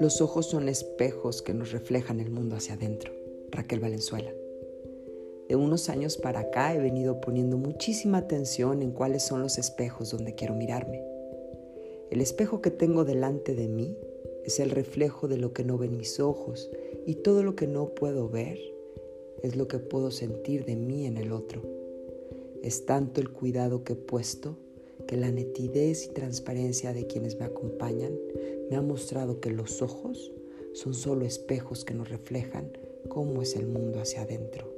Los ojos son espejos que nos reflejan el mundo hacia adentro. Raquel Valenzuela. De unos años para acá he venido poniendo muchísima atención en cuáles son los espejos donde quiero mirarme. El espejo que tengo delante de mí es el reflejo de lo que no ven mis ojos y todo lo que no puedo ver es lo que puedo sentir de mí en el otro. Es tanto el cuidado que he puesto que la nitidez y transparencia de quienes me acompañan me ha mostrado que los ojos son solo espejos que nos reflejan cómo es el mundo hacia adentro.